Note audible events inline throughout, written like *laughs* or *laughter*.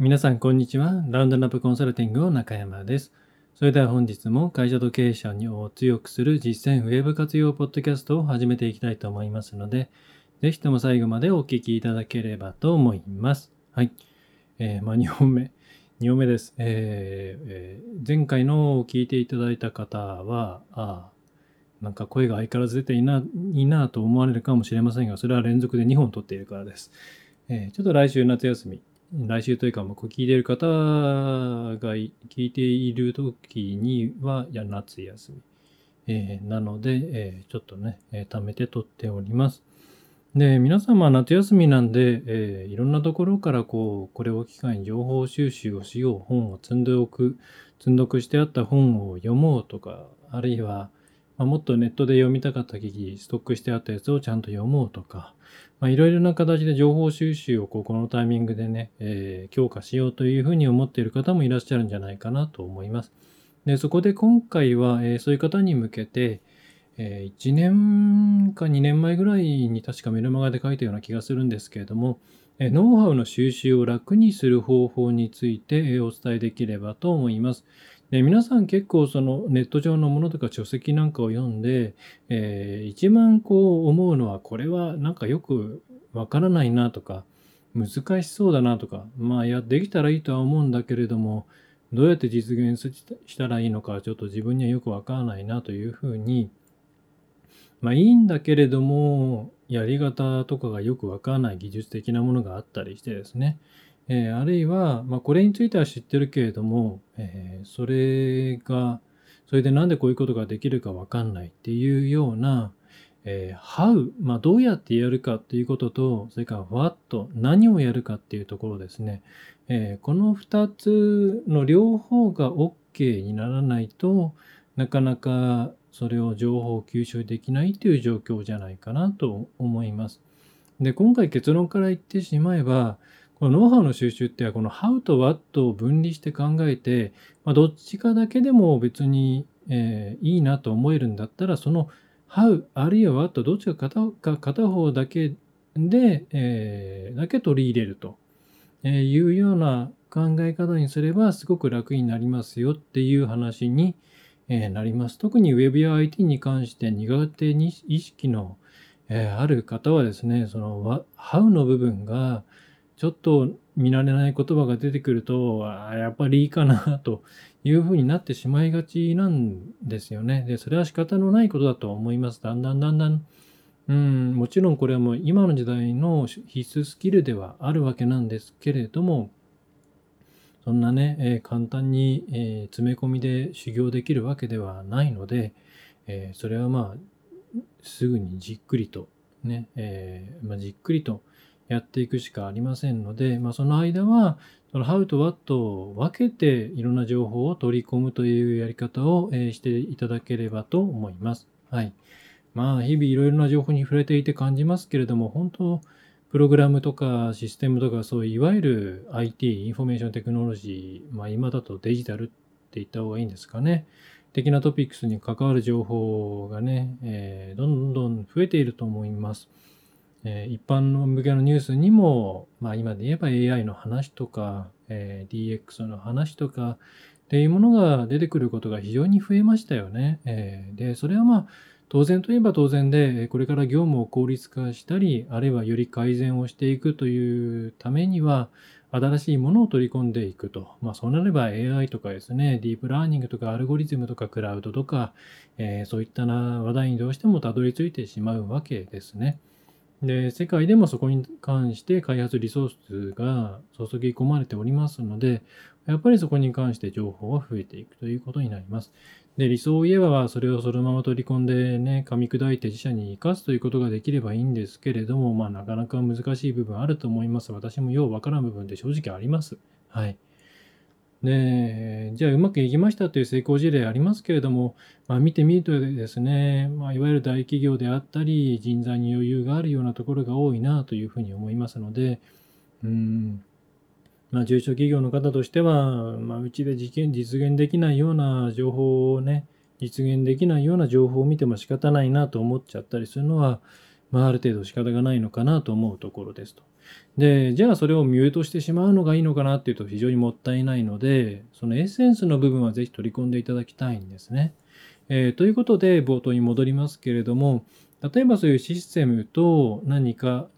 皆さん、こんにちは。ラウンドナップコンサルティングの中山です。それでは本日も会社と経営者を強くする実践ウェブ活用ポッドキャストを始めていきたいと思いますので、ぜひとも最後までお聞きいただければと思います。はい。えーまあ、2本目。2本目です。えーえー前回のを聞いていただいた方は、あーなんか声が相変わらず出ていな、いいなと思われるかもしれませんが、それは連続で2本撮っているからです。えちょっと来週夏休み、来週というか、もう聞いている方が聞いている時には、いや、夏休み。えーなので、えーちょっとね、えー貯めて撮っております。で、皆様夏休みなんで、えーいろんなところからこう、これを機会に情報収集をしよう、本を積んでおく、積んどくしてあった本を読もうとか、あるいは、まあ、もっとネットで読みたかった記事、ストックしてあったやつをちゃんと読もうとか、いろいろな形で情報収集をここのタイミングでね、えー強化しようというふうに思っている方もいらっしゃるんじゃないかなと思います。で、そこで今回は、えーそういう方に向けて、え1年か2年前ぐらいに確かメルマガで書いたような気がするんですけれども、えノウハウの収集を楽にする方法について、えお伝えできればと思います。で皆さん結構そのネット上のものとか書籍なんかを読んで、えー一番こう思うのはこれはなんかよくわからないなとか難しそうだなとかまあいやできたらいいとは思うんだけれどもどうやって実現したらいいのかちょっと自分にはよくわからないなというふうにまあいいんだけれどもやり方とかがよくわからない技術的なものがあったりしてですね。えーあるいは、まあ、これについては知ってるけれども、えーそれが、それでなんでこういうことができるかわかんないっていうような、えー how、まあ、どうやってやるかっていうことと、それから what、何をやるかっていうところですね。えーこの2つの両方が OK にならないとなかなかそれを情報を吸収できないという状況じゃないかなと思います。で、今回結論から言ってしまえば、このノウハウの収集ってこの How と What を分離して考えて、まあ、どっちかだけでも別に、えーいいなと思えるんだったら、その How あるいは What どっちか片か片方だけで、えーだけ取り入れるというような考え方にすればすごく楽になりますよっていう話に、えなります。特に Web や IT に関して苦手に意識の、えある方はですね、その How の部分がちょっと見慣れない言葉が出てくると、あーやっぱりいいかなというふうになってしまいがちなんですよね。で、それは仕方のないことだと思います。だんだんだんだんうん、もちろんこれはもう今の時代の必須スキルではあるわけなんですけれども、そんなね、えー簡単に、えー詰め込みで修行できるわけではないので、えーそれはまあ、すぐにじっくりとね、えまあ、じっくりとやっていくしかありませんので、まあ、その間は、その How と What を分けていろんな情報を取り込むというやり方を、えしていただければと思います。はい。まあ、日々いろいろな情報に触れていて感じますけれども、本当、プログラムとかシステムとか、そういういわゆる IT、 information technology、まあ今だとデジタルって言った方がいいんですかね。的なトピックスに関わる情報がね、えーどんどん増えていると思います。えー一般の向けのニュースにも、まあ今で言えば AI の話とか、えー DX の話とかっていうものが出てくることが非常に増えましたよね。えーで、それはまあ当然といえば当然で、これから業務を効率化したり、あるいはより改善をしていくというためには、新しいものを取り込んでいくと。まあそうなれば AI とかですね、ディープラーニングとかアルゴリズムとかクラウドとか、えそういったな話題にどうしてもたどり着いてしまうわけですね。で、世界でもそこに関して開発リソースが注ぎ込まれておりますので、やっぱりそこに関して情報は増えていくということになります。で、理想を言えば、それをそのまま取り込んでね、噛み砕いて自社に生かすということができればいいんですけれども、まあ、なかなか難しい部分あると思います。私もようわからん部分で正直あります。はい。で、じゃあうまくいきましたという成功事例ありますけれども、まあ、見てみるとですね、まあ、いわゆる大企業であったり、人材に余裕があるようなところが多いなというふうに思いますので、うん、まあ、中小企業の方としては、まあ、うちで実現実現できないような情報をね、実現できないような情報を見ても仕方ないなと思っちゃったりするのは、まあ、ある程度仕方がないのかなと思うところですと。で、じゃあそれをミュートしてしまうのがいいのかなっていうと非常にもったいないので、そのエッセンスの部分はぜひ取り込んでいただきたいんですね。えー、ということで冒頭に戻りますけれども、例えばそういうシステムと何か、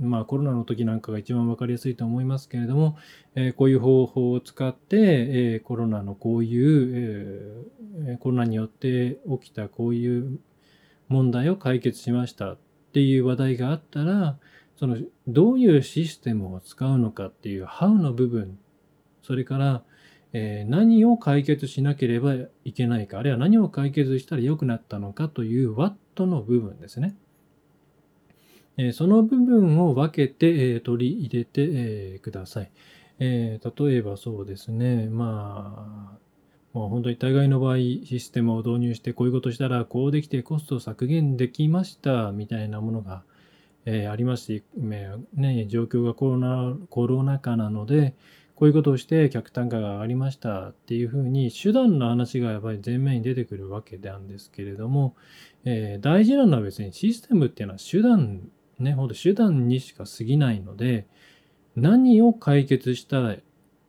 まあコロナの時なんかが一番わかりやすいと思いますけれども、えー、こういう方法を使って、えー、コロナのこういう、えー、コロナによって起きたこういう問題を解決しましたっていう話題があったら、そのどういうシステムを使うのかっていう How の部分、それから、えー、何を解決しなければいけないか、あるいは何を解決したら良くなったのかという What の部分ですね。えー、その部分を分けて、えー、取り入れて、えください。え例えばそうですね、まあ、もう本当に大概の場合、システムを導入してこういうことしたら、こうできてコスト削減できましたみたいなものが、えー、ありますし、ね、状況がコロナコロナ禍なので、こういうことをして客単価が上がりましたっていうふうに手段の話がやっぱり前面に出てくるわけなんですけれども、えー、大事なのは別にシステムっていうのは手段、ね、ほんと手段にしか過ぎないので、何を解決した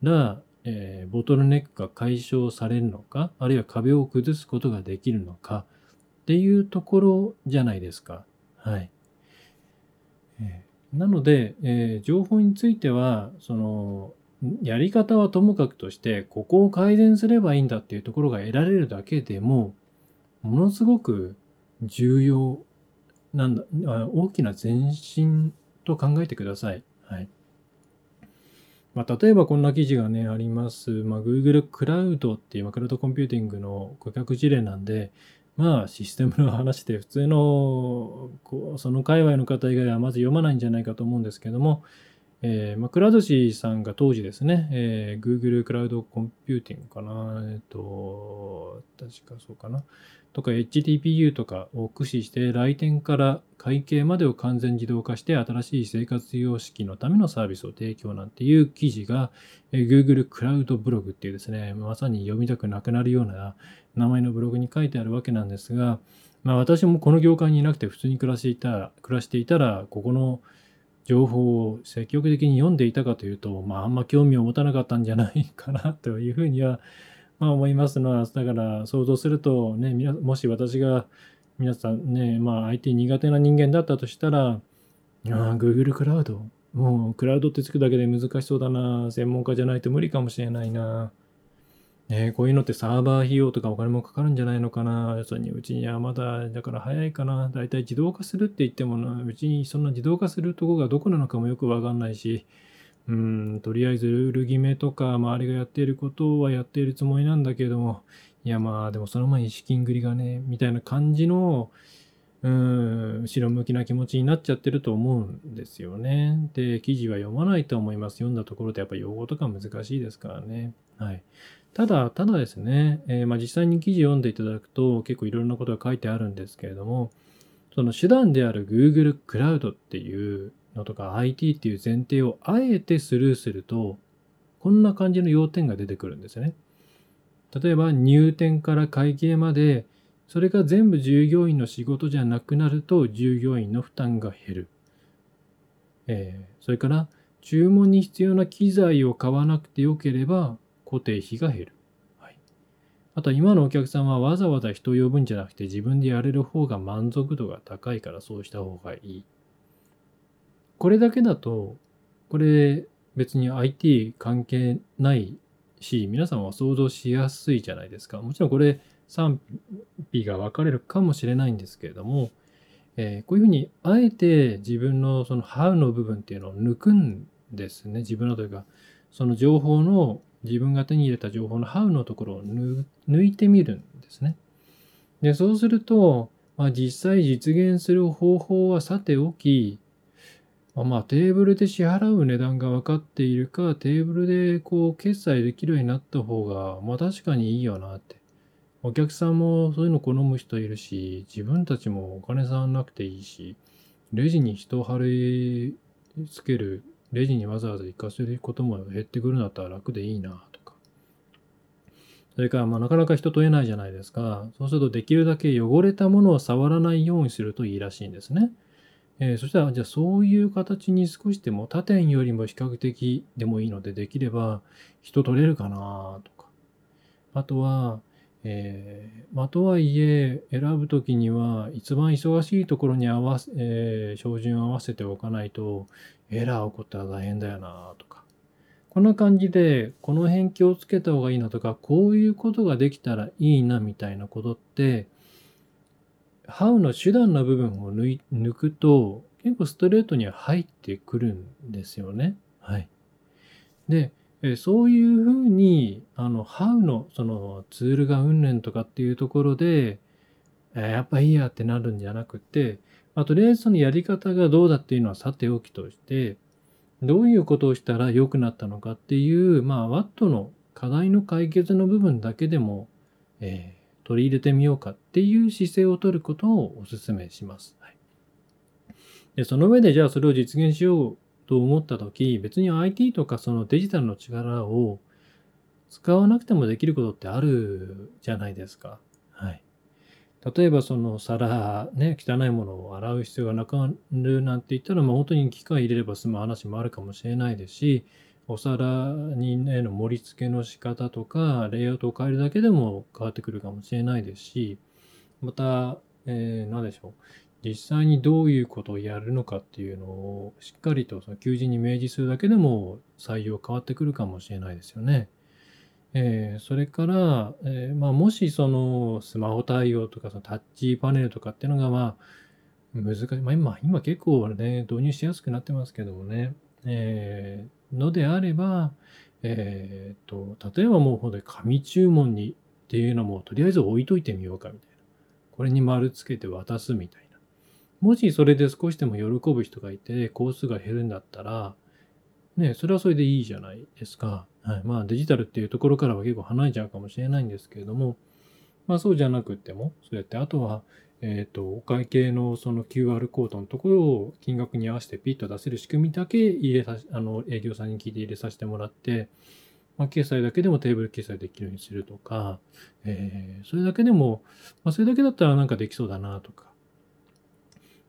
ら、えー、ボトルネックが解消されるのか、あるいは壁を崩すことができるのかっていうところじゃないですか。はい。なので、えー、情報については、その、やり方はともかくとして、ここを改善すればいいんだっていうところが得られるだけでも、ものすごく重要なんだ、大きな前進と考えてください。はい。まあ、例えばこんな記事がね、あります。まあ、Google クラウドっていう、クラウドコンピューティングの顧客事例なんで、まあ、システムの話で普通の、こうその界隈の方以外はまず読まないんじゃないかと思うんですけども、えー、まあ、クラウドシーさんが当時ですね、えー、Google クラウドコンピューティングかな、えっ、ー、と、確かそうかな、とか Edge TPU とかを駆使して来店から会計までを完全自動化して新しい生活様式のためのサービスを提供なんていう記事が、えー、Google クラウドブログっていうですね、まさに読みたくなくなるような名前のブログに書いてあるわけなんですが、まあ私もこの業界にいなくて普通に暮らしていた、暮らしていたら、ここの情報を積極的に読んでいたかというと、まあ、あんま興味を持たなかったんじゃないかなというふうには、*laughs* まあ、思いますのは、だから想像すると、ね、もし私が皆さんね、まあ、IT 苦手な人間だったとしたら、ああ、Google クラウド。もう、クラウドってつくだけで難しそうだな。専門家じゃないと無理かもしれないな。ね、こういうのってサーバー費用とかお金もかかるんじゃないのかな。要するに、うちにはまだ、だから早いかな。だいたい自動化するって言ってもな、うちにそんな自動化するとこがどこなのかもよくわかんないし、うん、とりあえずルール決めとか、周りがやっていることはやっているつもりなんだけども、いやまあ、でもその前に資金繰りがね、みたいな感じの、うん、後ろ向きな気持ちになっちゃってると思うんですよね。で、記事は読まないと思います。読んだところでやっぱ用語とか難しいですからね。はい。ただ、ただですね、えー、まあ、実際に記事読んでいただくと結構いろんなことが書いてあるんですけれども、その手段である Google クラウドっていうのとか IT っていう前提をあえてスルーすると、こんな感じの要点が出てくるんですよね。例えば入店から会計まで、それが全部従業員の仕事じゃなくなると従業員の負担が減る。えー、それから注文に必要な機材を買わなくてよければ固定費が減る。はい、あと今のお客さんはわざわざ人を呼ぶんじゃなくて自分でやれる方が満足度が高いからそうした方がいい。これだけだと、これ別に IT 関係ないし、皆さんは想像しやすいじゃないですか。もちろんこれ賛否が分かれるかもしれないんですけれども、えー、こういうふうにあえて自分のその How の部分っていうのを抜くんですね。自分のというか、その情報の自分が手に入れた情報の How のところを抜いてみるんですね。で、そうすると、まあ、実際実現する方法はさておき、まあ、テーブルで支払う値段が分かっているか、テーブルでこう決済できるようになった方が、まあ確かにいいよなって。お客さんもそういうの好む人いるし、自分たちもお金さんなくていいし、レジに人を貼り付けるレジにわざわざ行かせることも減ってくるんだったら楽でいいなとか。それから、まあ、なかなか人と会えないじゃないですか。そうすると、できるだけ汚れたものを触らないようにするといいらしいんですね。えー、そしたら、じゃあそういう形に少しでも他店よりも比較的でもいいのでできれば人取れるかなとか。あとは、えー、まあ、とはいえ、選ぶときには、一番忙しいところに合わせ、えー、照準を合わせておかないと、エラー起こったら大変だよなとか。こんな感じで、この辺気をつけた方がいいなとか、こういうことができたらいいなみたいなことって、How の手段の部分を抜くと、結構ストレートには入ってくるんですよね。はい。で、えそういうふうに、あの、How のそのツールがうんぬんとかっていうところで、えやっぱいいやってなるんじゃなくて、まあ、とりあえずそのやり方がどうだっていうのはさておきとして、どういうことをしたら良くなったのかっていう、まあ、Watt の課題の解決の部分だけでも、えー取り入れてみようかっていう姿勢を取ることをお勧めします。はい、でその上でじゃあそれを実現しようと思った時、別に IT とかそのデジタルの力を使わなくてもできることってあるじゃないですか。はい。例えばその皿、ね、汚いものを洗う必要がなくなるなんて言ったら、まあ、本当に機械入れれば済む話もあるかもしれないですし、お皿にね、の盛り付けの仕方とか、レイアウトを変えるだけでも変わってくるかもしれないですし、また、えー、何でしょう。実際にどういうことをやるのかっていうのをしっかりとその求人に明示するだけでも採用変わってくるかもしれないですよね。えー、それから、えー、まあ、もしそのスマホ対応とかそのタッチパネルとかっていうのがまあ難しい。まあ今、今結構ね、導入しやすくなってますけどもね。えーのであれば、えっ、と、例えばもうほんとに紙注文にっていうのもとりあえず置いといてみようかみたいな。これに丸つけて渡すみたいな。もしそれで少しでも喜ぶ人がいて、工数が減るんだったら、ね、それはそれでいいじゃないですか。はい。まあデジタルっていうところからは結構離れちゃうかもしれないんですけれども、まあそうじゃなくても、そうやってあとは、えっ、ー、と、お会計のその QR コードのところを金額に合わせてピッと出せる仕組みだけ入れさあの、営業さんに聞いて入れさせてもらって、まあ、決済だけでもテーブル決済できるようにするとか、えー、それだけでも、まあ、それだけだったらなんかできそうだなとか、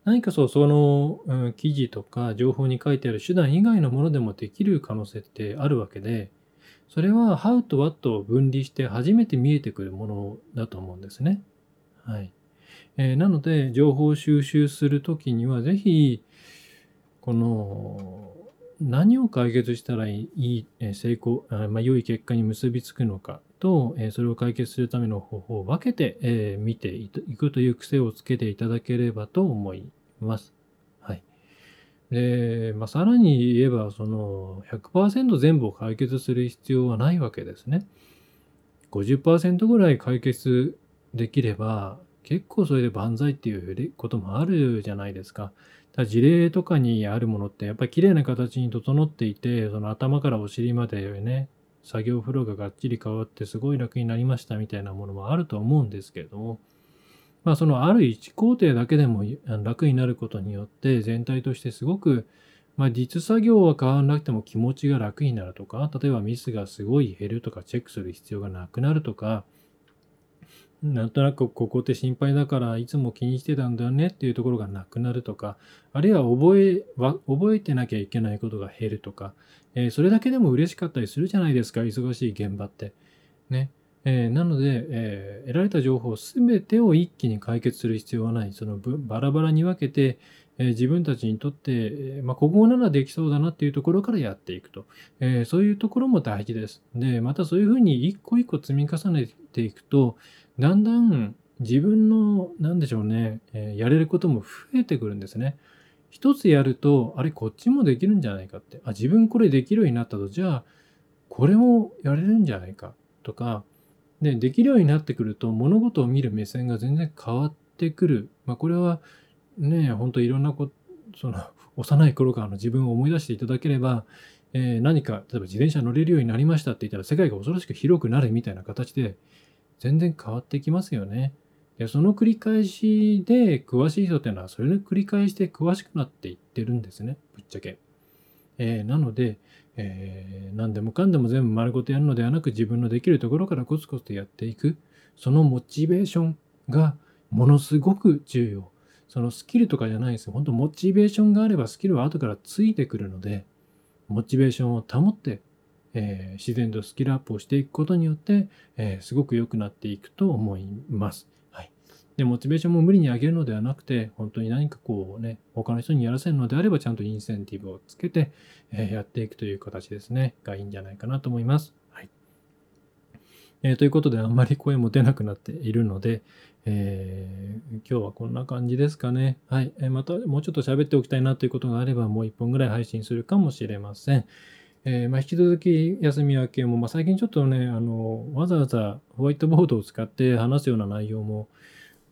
何かそう、その、うん、記事とか情報に書いてある手段以外のものでもできる可能性ってあるわけで、それは How と What を分離して初めて見えてくるものだと思うんですね。はい。えー、なので、情報収集するときには、ぜひ、この、何を解決したらいい、成功、まあ、良い結果に結びつくのかと、それを解決するための方法を分けて、見ていくという癖をつけていただければと思います。はい。で、まあ、さらに言えば、その100%全部を解決する必要はないわけですね。50%ぐらい解決できれば、結構それで万歳っていうこともあるじゃないですか。だ事例とかにあるものってやっぱり綺麗な形に整っていて、その頭からお尻までね、作業フローががっちり変わってすごい楽になりましたみたいなものもあると思うんですけれども、まあそのある1工程だけでも楽になることによって全体としてすごくまあ、実作業は変わらなくても気持ちが楽になるとか、例えばミスがすごい減るとか、チェックする必要がなくなるとか、なんとなくここって心配だからいつも気にしてたんだよねっていうところがなくなるとか、あるいは覚え、覚えてなきゃいけないことが減るとか、えー、それだけでも嬉しかったりするじゃないですか、忙しい現場って。ね。えー、なので、えー、得られた情報すべてを一気に解決する必要はない。そのバラバラに分けて、え、自分たちにとって、まあ、ここならできそうだなっていうところからやっていくと。えそういうところも大事です。で、またそういうふうに一個一個積み重ねていくと、だんだん自分の、なんでしょうね、え、やれることも増えてくるんですね。一つやると、あれ、こっちもできるんじゃないかって。あ、自分これできるようになったと、じゃあ、これもやれるんじゃないかとか、で、できるようになってくると、物事を見る目線が全然変わってくる。まあ、これは、ね、本当いろんなこ、その、*laughs* 幼い頃からの自分を思い出していただければ、えー、何か、例えば自転車乗れるようになりましたって言ったら、世界が恐ろしく広くなるみたいな形で、全然変わってきますよね。で、その繰り返しで詳しい人っていうのは、それの繰り返しで詳しくなっていってるんですね。ぶっちゃけ。えー、なので、えー、何でもかんでも全部丸ごとやるのではなく、自分のできるところからコツコツとやっていく。そのモチベーションがものすごく重要。そのスキルとかじゃないですよ。本当モチベーションがあればスキルは後からついてくるので、モチベーションを保って、えー、自然とスキルアップをしていくことによって、えー、すごく良くなっていくと思います。はい。で、モチベーションも無理に上げるのではなくて、本当に何かこうね、他の人にやらせるのであれば、ちゃんとインセンティブをつけて、えー、やっていくという形ですね、がいいんじゃないかなと思います。はい。え、ということで、あんまり声も出なくなっているので、えー、今日はこんな感じですかね。はい。えー、またもうちょっと喋っておきたいなということがあれば、もう一本ぐらい配信するかもしれません。えー、まあ、引き続き休み明けも、まあ、最近ちょっとね、あの、わざわざホワイトボードを使って *laughs* 話すような内容も、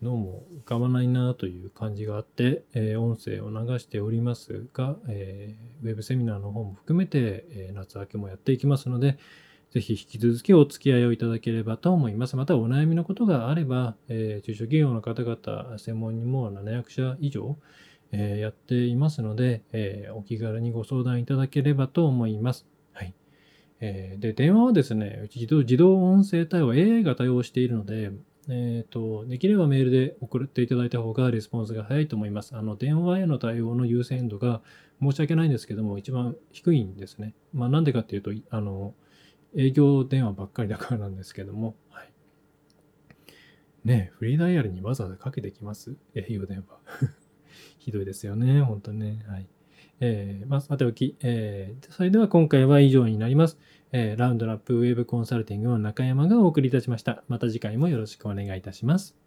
どうも浮かばないなという感じがあって、え、音声を流しておりますが、えー、ウェブセミナーの方も含めて、え、夏明けもやっていきますので、ぜひ引き続きお付き合いをいただければと思います。またお悩みのことがあれば、えー、中小企業の方々、専門にも700社以上、えー、やっていますので、えー、お気軽にご相談いただければと思います。はい。えーで、電話はですね、自動自動音声対応、AI が対応しているので、えっ、と、できればメールで送っていただいた方がレスポンスが早いと思います。あの、電話への対応の優先度が申し訳ないんですけども、一番低いんですね。まあ、なんでかっていうと、あの、営業電話ばっかりだからなんですけども、はい。ねフリーダイヤルにわざわざかけてきます？営業電話。*laughs* ひどいですよね、本当ね。はい。えー、まあ、さておき、えー、それでは今回は以上になります。えー、ラウンドラップウェブコンサルティングの中山がお送りいたしました。また次回もよろしくお願いいたします。